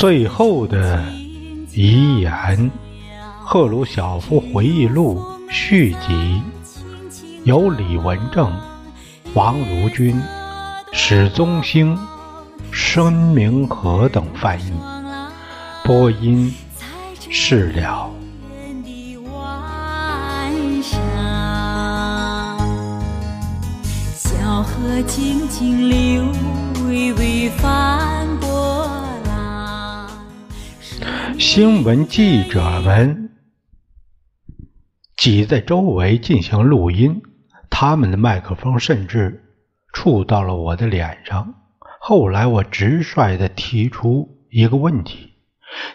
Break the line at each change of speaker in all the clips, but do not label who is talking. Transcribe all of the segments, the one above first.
最后的遗言：赫鲁晓夫回忆录续集，由李文正、王如君、史宗兴、申明和等翻译，播音释了。小河静静流，微微翻新闻记者们挤在周围进行录音，他们的麦克风甚至触到了我的脸上。后来，我直率地提出一个问题：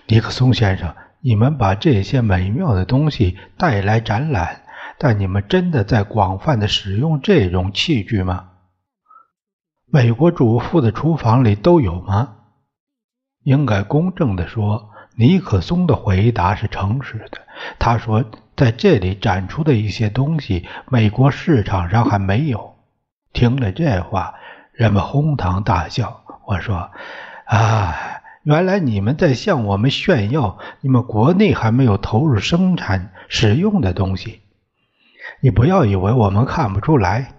尼克松先生，你们把这些美妙的东西带来展览，但你们真的在广泛地使用这种器具吗？美国主妇的厨房里都有吗？应该公正地说，尼克松的回答是诚实的。他说，在这里展出的一些东西，美国市场上还没有。听了这话，人们哄堂大笑。我说：“啊，原来你们在向我们炫耀你们国内还没有投入生产使用的东西。你不要以为我们看不出来。”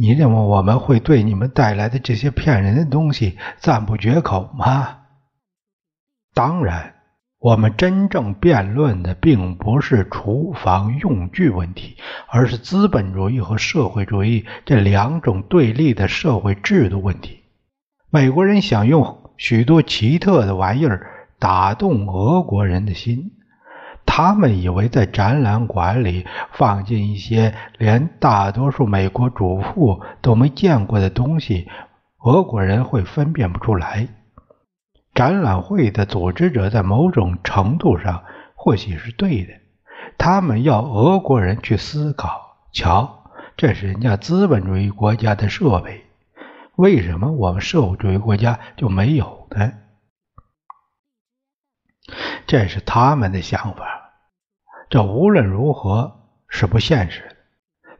你认为我们会对你们带来的这些骗人的东西赞不绝口吗？当然，我们真正辩论的并不是厨房用具问题，而是资本主义和社会主义这两种对立的社会制度问题。美国人想用许多奇特的玩意儿打动俄国人的心。他们以为在展览馆里放进一些连大多数美国主妇都没见过的东西，俄国人会分辨不出来。展览会的组织者在某种程度上或许是对的，他们要俄国人去思考：瞧，这是人家资本主义国家的设备，为什么我们社会主义国家就没有呢？这是他们的想法。这无论如何是不现实的。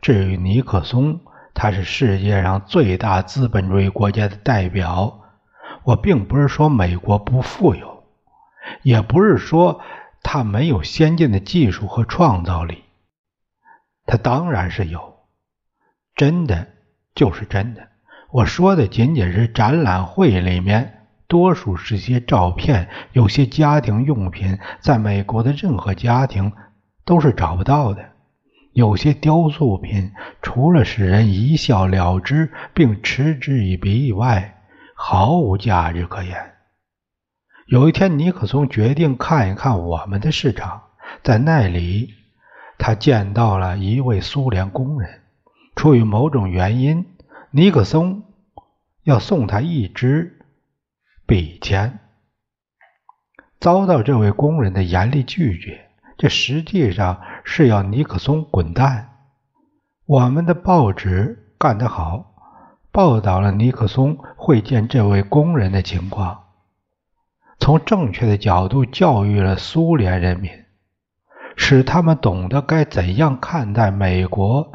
至于尼克松，他是世界上最大资本主义国家的代表。我并不是说美国不富有，也不是说它没有先进的技术和创造力。它当然是有，真的就是真的。我说的仅仅是展览会里面，多数是些照片，有些家庭用品，在美国的任何家庭。都是找不到的。有些雕塑品，除了使人一笑了之并嗤之以鼻以外，毫无价值可言。有一天，尼克松决定看一看我们的市场，在那里，他见到了一位苏联工人。出于某种原因，尼克松要送他一支笔钱，遭到这位工人的严厉拒绝。这实际上是要尼克松滚蛋。我们的报纸干得好，报道了尼克松会见这位工人的情况，从正确的角度教育了苏联人民，使他们懂得该怎样看待美国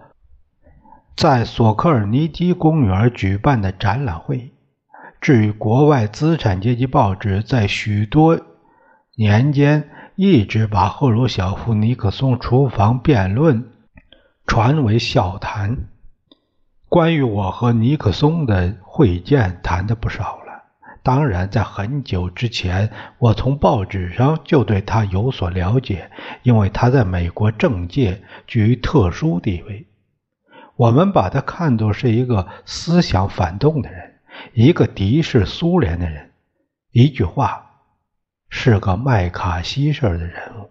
在索科尔尼基公园举办的展览会。至于国外资产阶级报纸，在许多年间。一直把赫鲁晓夫尼克松厨房辩论传为笑谈。关于我和尼克松的会见，谈的不少了。当然，在很久之前，我从报纸上就对他有所了解，因为他在美国政界居于特殊地位。我们把他看作是一个思想反动的人，一个敌视苏联的人。一句话。是个麦卡锡式的人物，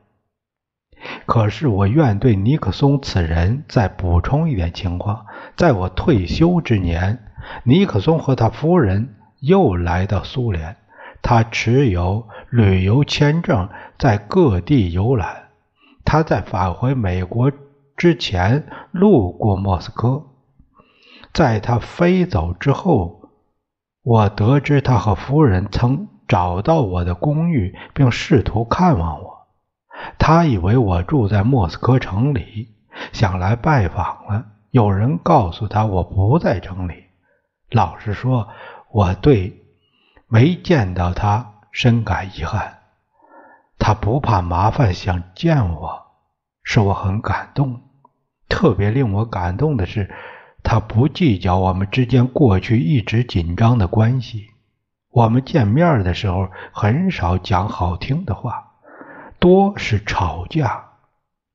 可是我愿对尼克松此人再补充一点情况：在我退休之年，尼克松和他夫人又来到苏联，他持有旅游签证，在各地游览。他在返回美国之前路过莫斯科，在他飞走之后，我得知他和夫人曾。找到我的公寓，并试图看望我。他以为我住在莫斯科城里，想来拜访了。有人告诉他我不在城里。老实说，我对没见到他深感遗憾。他不怕麻烦，想见我，使我很感动。特别令我感动的是，他不计较我们之间过去一直紧张的关系。我们见面的时候很少讲好听的话，多是吵架。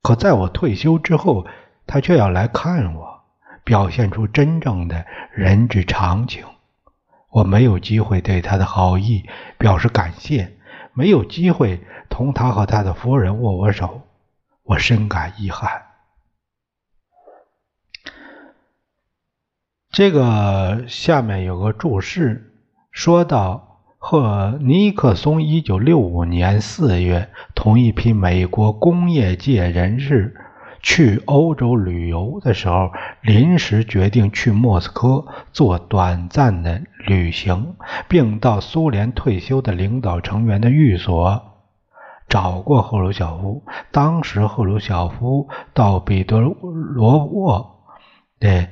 可在我退休之后，他却要来看我，表现出真正的人之常情。我没有机会对他的好意表示感谢，没有机会同他和他的夫人握握手，我深感遗憾。这个下面有个注释，说到和尼克松一九六五年四月同一批美国工业界人士。去欧洲旅游的时候，临时决定去莫斯科做短暂的旅行，并到苏联退休的领导成员的寓所找过赫鲁晓夫。当时赫鲁晓夫到彼得罗沃的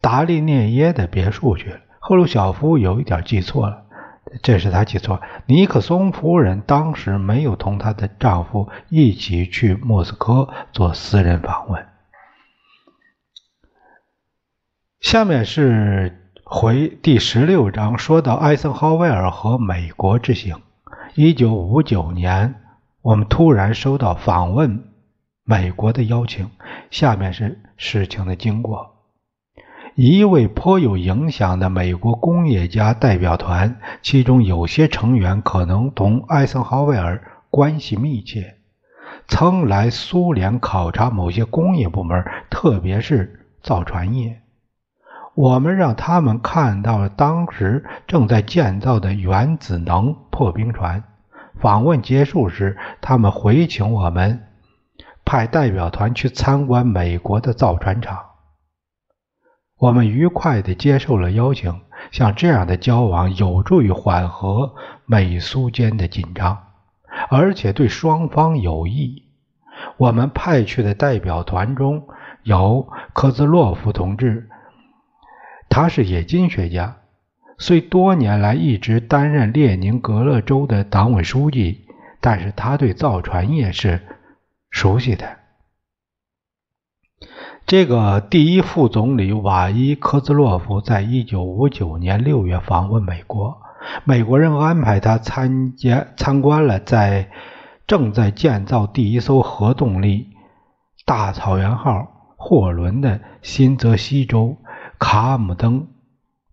达利涅耶的别墅去了。赫鲁晓夫有一点记错了。这是他记错。尼克松夫人当时没有同她的丈夫一起去莫斯科做私人访问。下面是回第十六章，说到艾森豪威尔和美国之行。一九五九年，我们突然收到访问美国的邀请。下面是事情的经过。一位颇有影响的美国工业家代表团，其中有些成员可能同艾森豪威尔关系密切，曾来苏联考察某些工业部门，特别是造船业。我们让他们看到了当时正在建造的原子能破冰船。访问结束时，他们回请我们派代表团去参观美国的造船厂。我们愉快地接受了邀请。像这样的交往有助于缓和美苏间的紧张，而且对双方有益。我们派去的代表团中有科兹洛夫同志，他是冶金学家，虽多年来一直担任列宁格勒州的党委书记，但是他对造船业是熟悉的。这个第一副总理瓦伊科兹洛夫在一九五九年六月访问美国，美国人安排他参加参观了在正在建造第一艘核动力大草原号货轮的新泽西州卡姆登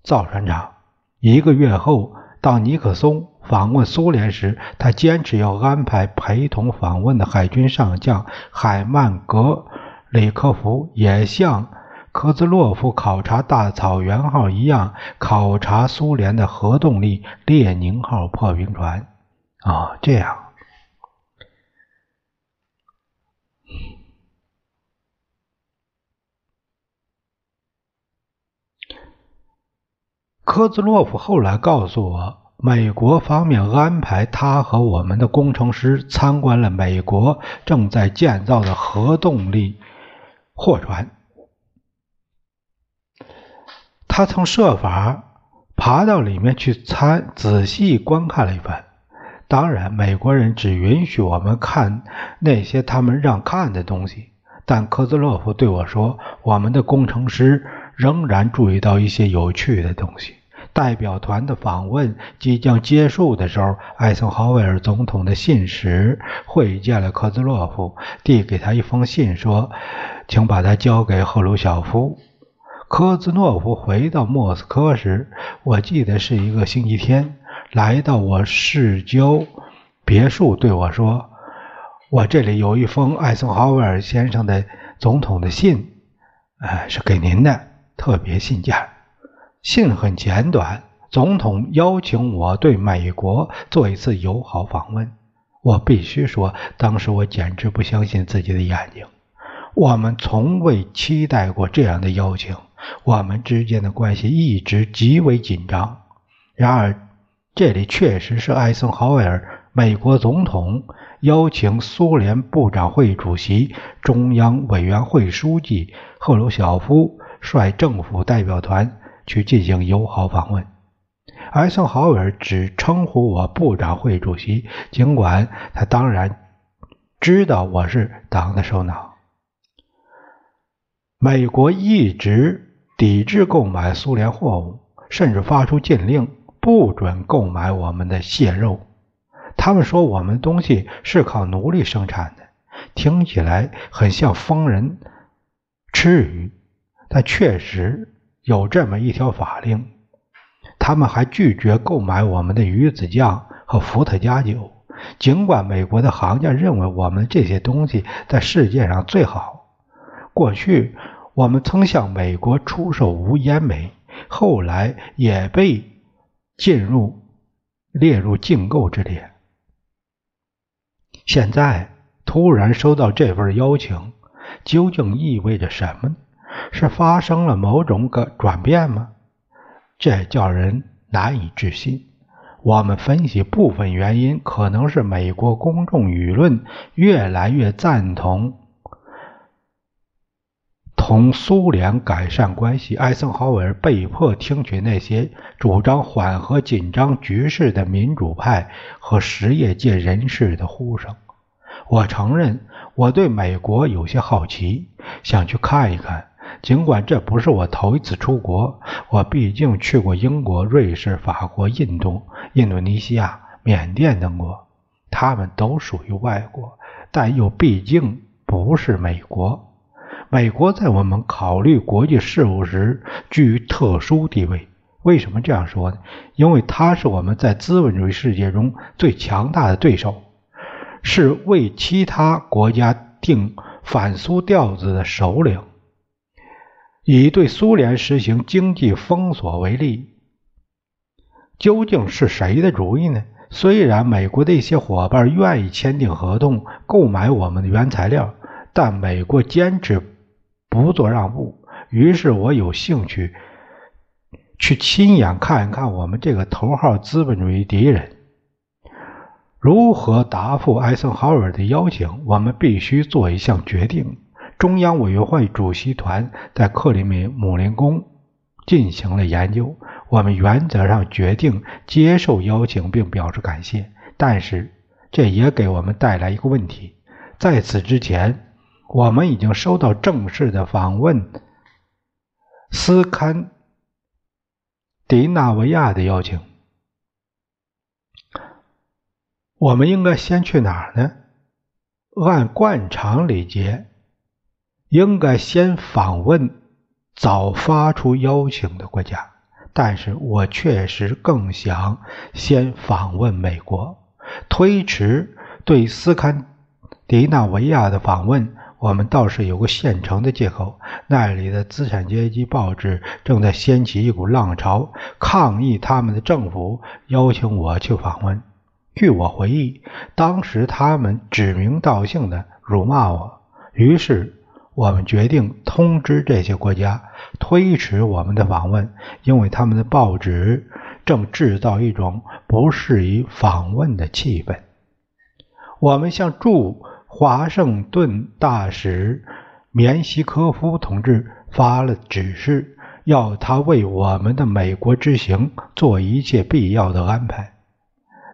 造船厂。一个月后，当尼克松访问苏联时，他坚持要安排陪同访问的海军上将海曼格。李克福也像科兹洛夫考察大草原号一样考察苏联的核动力列宁号破冰船。啊，这样，科兹洛夫后来告诉我，美国方面安排他和我们的工程师参观了美国正在建造的核动力。货船，他从设法爬到里面去参仔细观看了一番。当然，美国人只允许我们看那些他们让看的东西。但科兹洛夫对我说，我们的工程师仍然注意到一些有趣的东西。代表团的访问即将结束的时候，艾森豪威尔总统的信使会见了科兹洛夫，递给他一封信，说：“请把它交给赫鲁晓夫。”科兹诺夫回到莫斯科时，我记得是一个星期天，来到我市郊别墅，对我说：“我这里有一封艾森豪威尔先生的总统的信，呃，是给您的特别信件。”信很简短，总统邀请我对美国做一次友好访问。我必须说，当时我简直不相信自己的眼睛。我们从未期待过这样的邀请，我们之间的关系一直极为紧张。然而，这里确实是艾森豪威尔，美国总统邀请苏联部长会主席、中央委员会书记赫鲁晓夫率政府代表团。去进行友好访问，艾森豪威尔只称呼我部长会主席，尽管他当然知道我是党的首脑。美国一直抵制购买苏联货物，甚至发出禁令，不准购买我们的蟹肉。他们说我们东西是靠奴隶生产的，听起来很像疯人吃鱼，但确实有这么一条法令。他们还拒绝购买我们的鱼子酱和伏特加酒，尽管美国的行家认为我们这些东西在世界上最好。过去我们曾向美国出售无烟煤，后来也被进入列入禁购之列。现在突然收到这份邀请，究竟意味着什么？是发生了某种个转变吗？这叫人难以置信。我们分析部分原因，可能是美国公众舆论越来越赞同同苏联改善关系。艾森豪威尔被迫听取那些主张缓和紧张局势的民主派和实业界人士的呼声。我承认，我对美国有些好奇，想去看一看。尽管这不是我头一次出国，我毕竟去过英国、瑞士、法国、印度、印度尼西亚、缅甸等国，他们都属于外国，但又毕竟不是美国。美国在我们考虑国际事务时居于特殊地位。为什么这样说呢？因为它是我们在资本主义世界中最强大的对手，是为其他国家定反苏调子的首领。以对苏联实行经济封锁为例，究竟是谁的主意呢？虽然美国的一些伙伴愿意签订合同购买我们的原材料，但美国坚持不做让步。于是我有兴趣去亲眼看一看我们这个头号资本主义敌人如何答复艾森豪威尔的邀请。我们必须做一项决定。中央委员会主席团在克里米姆林宫进行了研究。我们原则上决定接受邀请并表示感谢，但是这也给我们带来一个问题：在此之前，我们已经收到正式的访问斯堪的纳维亚的邀请。我们应该先去哪儿呢？按惯常礼节。应该先访问早发出邀请的国家，但是我确实更想先访问美国。推迟对斯堪的纳维亚的访问，我们倒是有个现成的借口：那里的资产阶级报纸正在掀起一股浪潮，抗议他们的政府邀请我去访问。据我回忆，当时他们指名道姓的辱骂我，于是。我们决定通知这些国家推迟我们的访问，因为他们的报纸正制造一种不适宜访问的气氛。我们向驻华盛顿大使棉西科夫同志发了指示，要他为我们的美国之行做一切必要的安排。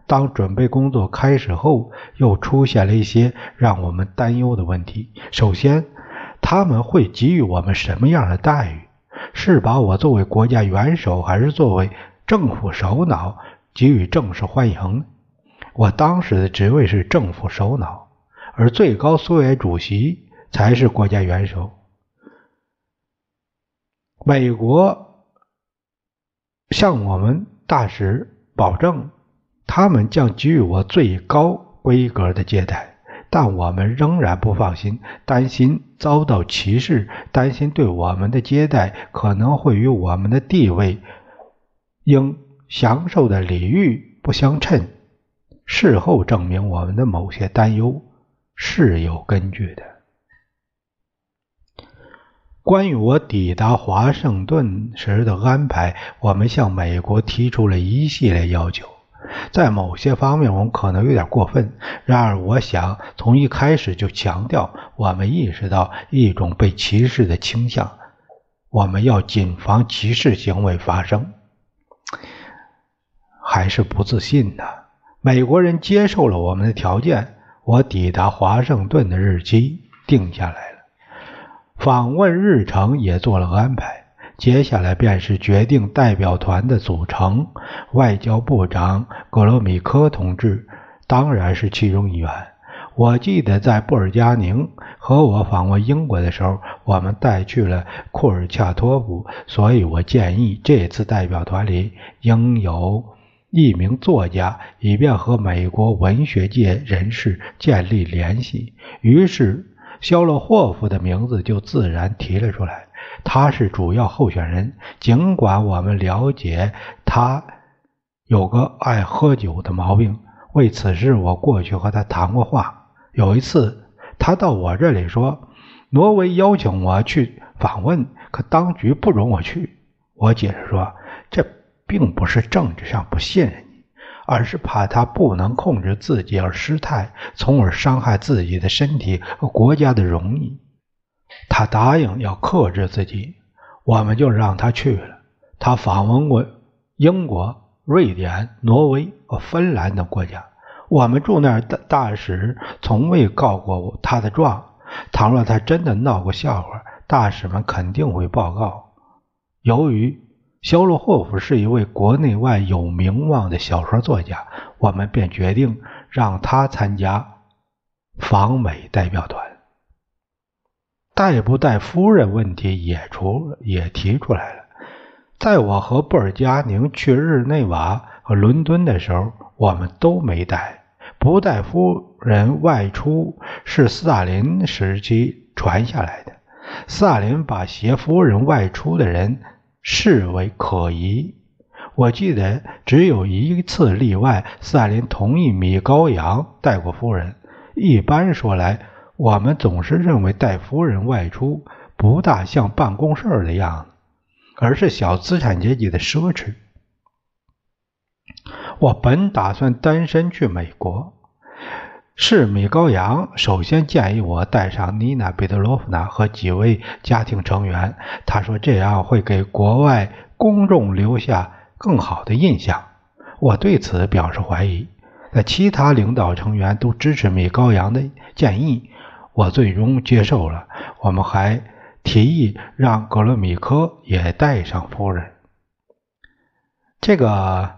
当准备工作开始后，又出现了一些让我们担忧的问题。首先，他们会给予我们什么样的待遇？是把我作为国家元首，还是作为政府首脑给予正式欢迎？我当时的职位是政府首脑，而最高苏维埃主席才是国家元首。美国向我们大使保证，他们将给予我最高规格的接待。但我们仍然不放心，担心遭到歧视，担心对我们的接待可能会与我们的地位应享受的礼遇不相称。事后证明，我们的某些担忧是有根据的。关于我抵达华盛顿时的安排，我们向美国提出了一系列要求。在某些方面，我们可能有点过分。然而，我想从一开始就强调，我们意识到一种被歧视的倾向，我们要谨防歧视行为发生。还是不自信呢？美国人接受了我们的条件，我抵达华盛顿的日期定下来了，访问日程也做了安排。接下来便是决定代表团的组成，外交部长格罗米科同志当然是其中一员。我记得在布尔加宁和我访问英国的时候，我们带去了库尔恰托夫，所以我建议这次代表团里应有一名作家，以便和美国文学界人士建立联系。于是，肖洛霍夫的名字就自然提了出来。他是主要候选人，尽管我们了解他有个爱喝酒的毛病。为此事，我过去和他谈过话。有一次，他到我这里说，挪威邀请我去访问，可当局不容我去。我解释说，这并不是政治上不信任，而是怕他不能控制自己而失态，从而伤害自己的身体和国家的荣誉。他答应要克制自己，我们就让他去了。他访问过英国、瑞典、挪威和芬兰等国家。我们驻那儿的大使从未告过他的状。倘若他真的闹过笑话，大使们肯定会报告。由于肖洛霍夫是一位国内外有名望的小说作家，我们便决定让他参加访美代表团。带不带夫人问题也出也提出来了。在我和布尔加宁去日内瓦和伦敦的时候，我们都没带。不带夫人外出是斯大林时期传下来的。斯大林把携夫人外出的人视为可疑。我记得只有一次例外，斯大林同意米高扬带过夫人。一般说来。我们总是认为带夫人外出不大像办公事的样子，而是小资产阶级的奢侈。我本打算单身去美国，是米高扬首先建议我带上妮娜·彼得罗夫娜和几位家庭成员。他说这样会给国外公众留下更好的印象。我对此表示怀疑。那其他领导成员都支持米高扬的建议。我最终接受了。我们还提议让格罗米科也带上夫人。这个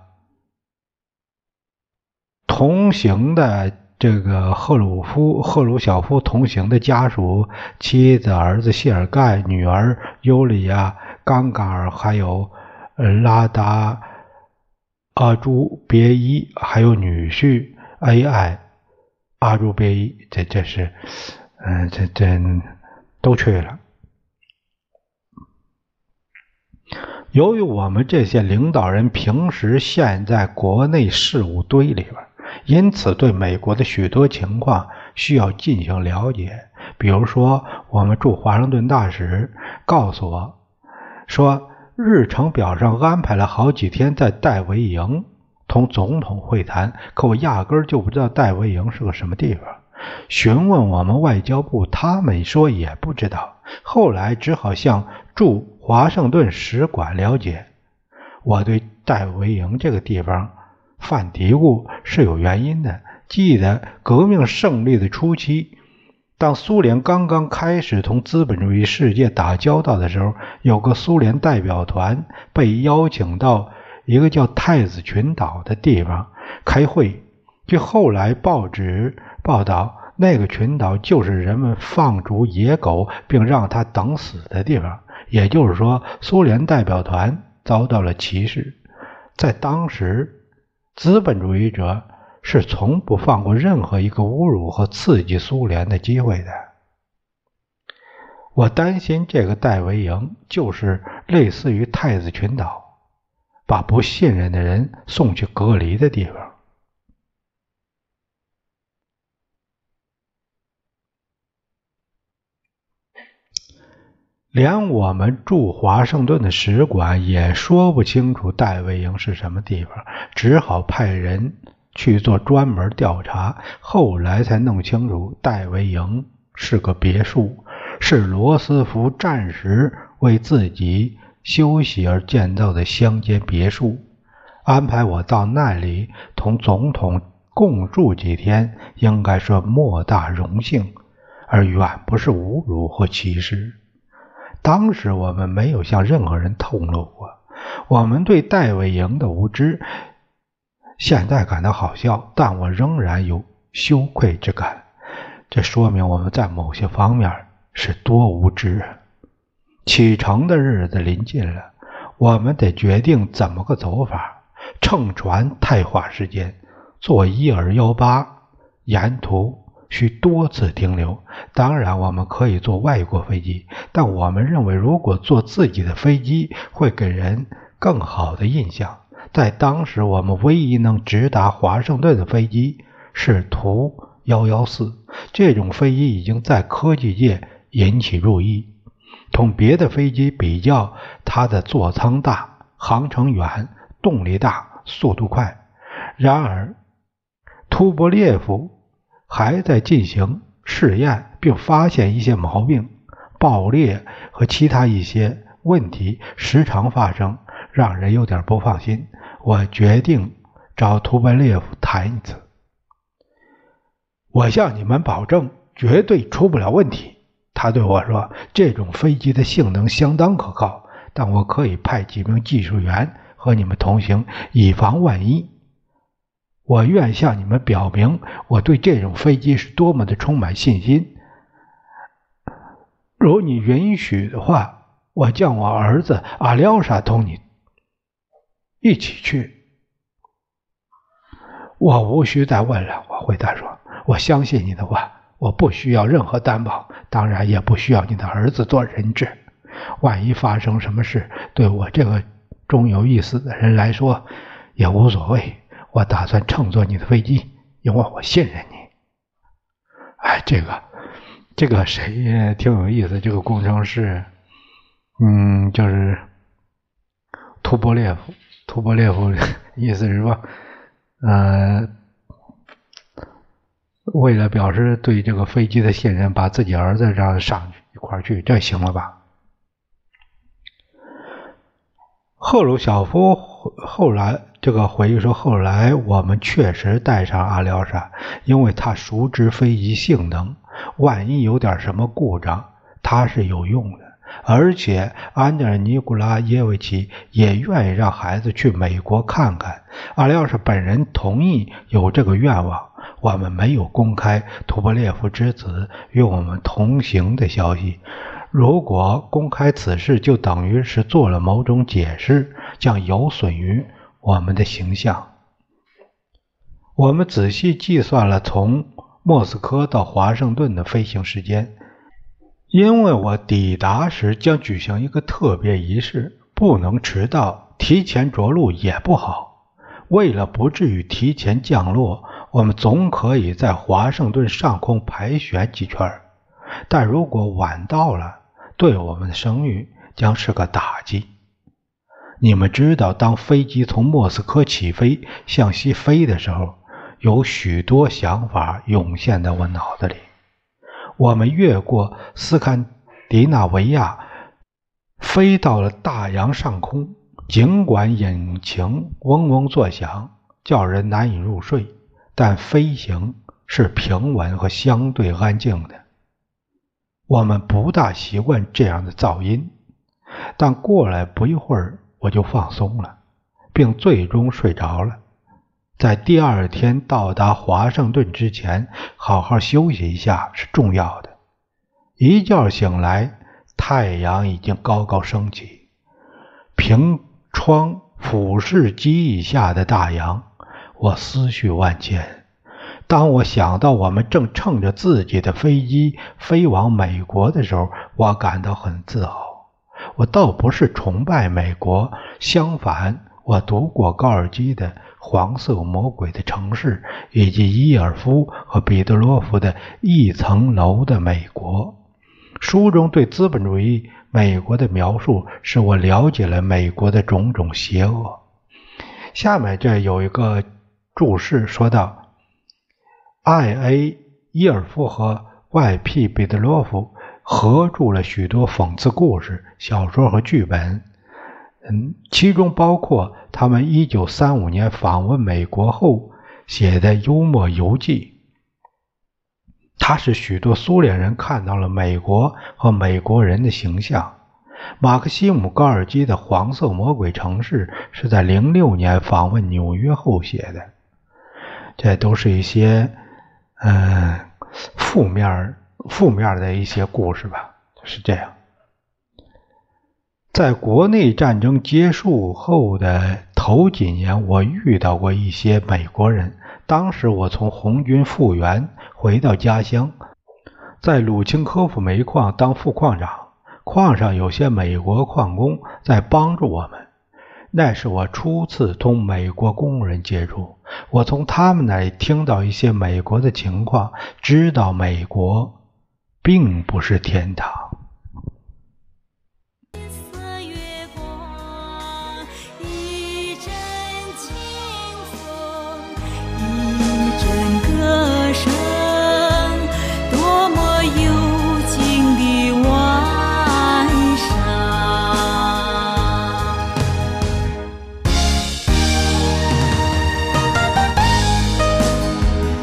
同行的这个赫鲁夫、赫鲁晓夫同行的家属、妻子、儿子谢尔盖、女儿尤里亚·冈嘎尔，还有拉达阿朱别伊，还有女婿 A.I. 阿朱别伊，这这是。嗯，这这都去了。由于我们这些领导人平时陷在国内事务堆里边，因此对美国的许多情况需要进行了解。比如说，我们驻华盛顿大使告诉我，说日程表上安排了好几天在戴维营同总统会谈，可我压根儿就不知道戴维营是个什么地方。询问我们外交部，他们说也不知道。后来只好向驻华盛顿使馆了解。我对戴维营这个地方犯嘀咕是有原因的。记得革命胜利的初期，当苏联刚刚开始同资本主义世界打交道的时候，有个苏联代表团被邀请到一个叫太子群岛的地方开会。据后来报纸。报道，那个群岛就是人们放逐野狗并让它等死的地方。也就是说，苏联代表团遭到了歧视。在当时，资本主义者是从不放过任何一个侮辱和刺激苏联的机会的。我担心这个戴维营就是类似于太子群岛，把不信任的人送去隔离的地方。连我们驻华盛顿的使馆也说不清楚戴维营是什么地方，只好派人去做专门调查。后来才弄清楚，戴维营是个别墅，是罗斯福暂时为自己休息而建造的乡间别墅。安排我到那里同总统共住几天，应该说莫大荣幸，而远不是侮辱或歧视。当时我们没有向任何人透露过我们对戴维营的无知。现在感到好笑，但我仍然有羞愧之感。这说明我们在某些方面是多无知啊。启程的日子临近了，我们得决定怎么个走法。乘船太花时间，坐伊尔幺八，沿途需多次停留。当然，我们可以坐外国飞机，但我们认为，如果坐自己的飞机，会给人更好的印象。在当时，我们唯一能直达华盛顿的飞机是图幺幺四。这种飞机已经在科技界引起注意。同别的飞机比较，它的座舱大，航程远，动力大，速度快。然而，图波列夫还在进行试验，并发现一些毛病，爆裂和其他一些问题时常发生，让人有点不放心。我决定找图波列夫谈一次。我向你们保证，绝对出不了问题。他对我说：“这种飞机的性能相当可靠，但我可以派几名技术员和你们同行，以防万一。我愿向你们表明我对这种飞机是多么的充满信心。如你允许的话，我叫我儿子阿廖沙同你一起去。我无需再问了。”我回答说：“我相信你的话。”我不需要任何担保，当然也不需要你的儿子做人质。万一发生什么事，对我这个终有一死的人来说也无所谓。我打算乘坐你的飞机，因为我信任你。哎，这个，这个谁挺有意思？这个工程师，嗯，就是图波列夫。图波列夫意思是说，呃。为了表示对这个飞机的信任，把自己儿子让上去一块去，这行了吧？赫鲁晓夫后来这个回忆说：“后来我们确实带上阿廖沙，因为他熟知飞机性能，万一有点什么故障，他是有用的。而且安德尼古拉耶维奇也愿意让孩子去美国看看。阿廖沙本人同意有这个愿望。”我们没有公开图波列夫之子与我们同行的消息。如果公开此事，就等于是做了某种解释，将有损于我们的形象。我们仔细计算了从莫斯科到华盛顿的飞行时间，因为我抵达时将举行一个特别仪式，不能迟到，提前着陆也不好。为了不至于提前降落。我们总可以在华盛顿上空盘旋几圈，但如果晚到了，对我们的声誉将是个打击。你们知道，当飞机从莫斯科起飞向西飞的时候，有许多想法涌现在我脑子里。我们越过斯堪的纳维亚，飞到了大洋上空，尽管引擎嗡嗡作响，叫人难以入睡。但飞行是平稳和相对安静的，我们不大习惯这样的噪音。但过了不一会儿，我就放松了，并最终睡着了。在第二天到达华盛顿之前，好好休息一下是重要的。一觉醒来，太阳已经高高升起，凭窗俯视机翼下的大洋。我思绪万千。当我想到我们正乘着自己的飞机飞往美国的时候，我感到很自豪。我倒不是崇拜美国，相反，我读过高尔基的《黄色魔鬼的城市》，以及伊尔夫和彼得罗夫的《一层楼的美国》。书中对资本主义美国的描述，使我了解了美国的种种邪恶。下面这有一个。注释说道：“I.A. 伊尔夫和 Y.P. 彼得罗夫合著了许多讽刺故事、小说和剧本。嗯，其中包括他们1935年访问美国后写的幽默游记。它使许多苏联人看到了美国和美国人的形象。马克西姆·高尔基的《黄色魔鬼城市》是在06年访问纽约后写的。这都是一些嗯负面负面的一些故事吧，是这样。在国内战争结束后的头几年，我遇到过一些美国人。当时我从红军复员回到家乡，在鲁钦科夫煤矿当副矿长，矿上有些美国矿工在帮助我们。那是我初次同美国工人接触，我从他们那里听到一些美国的情况，知道美国并不是天堂。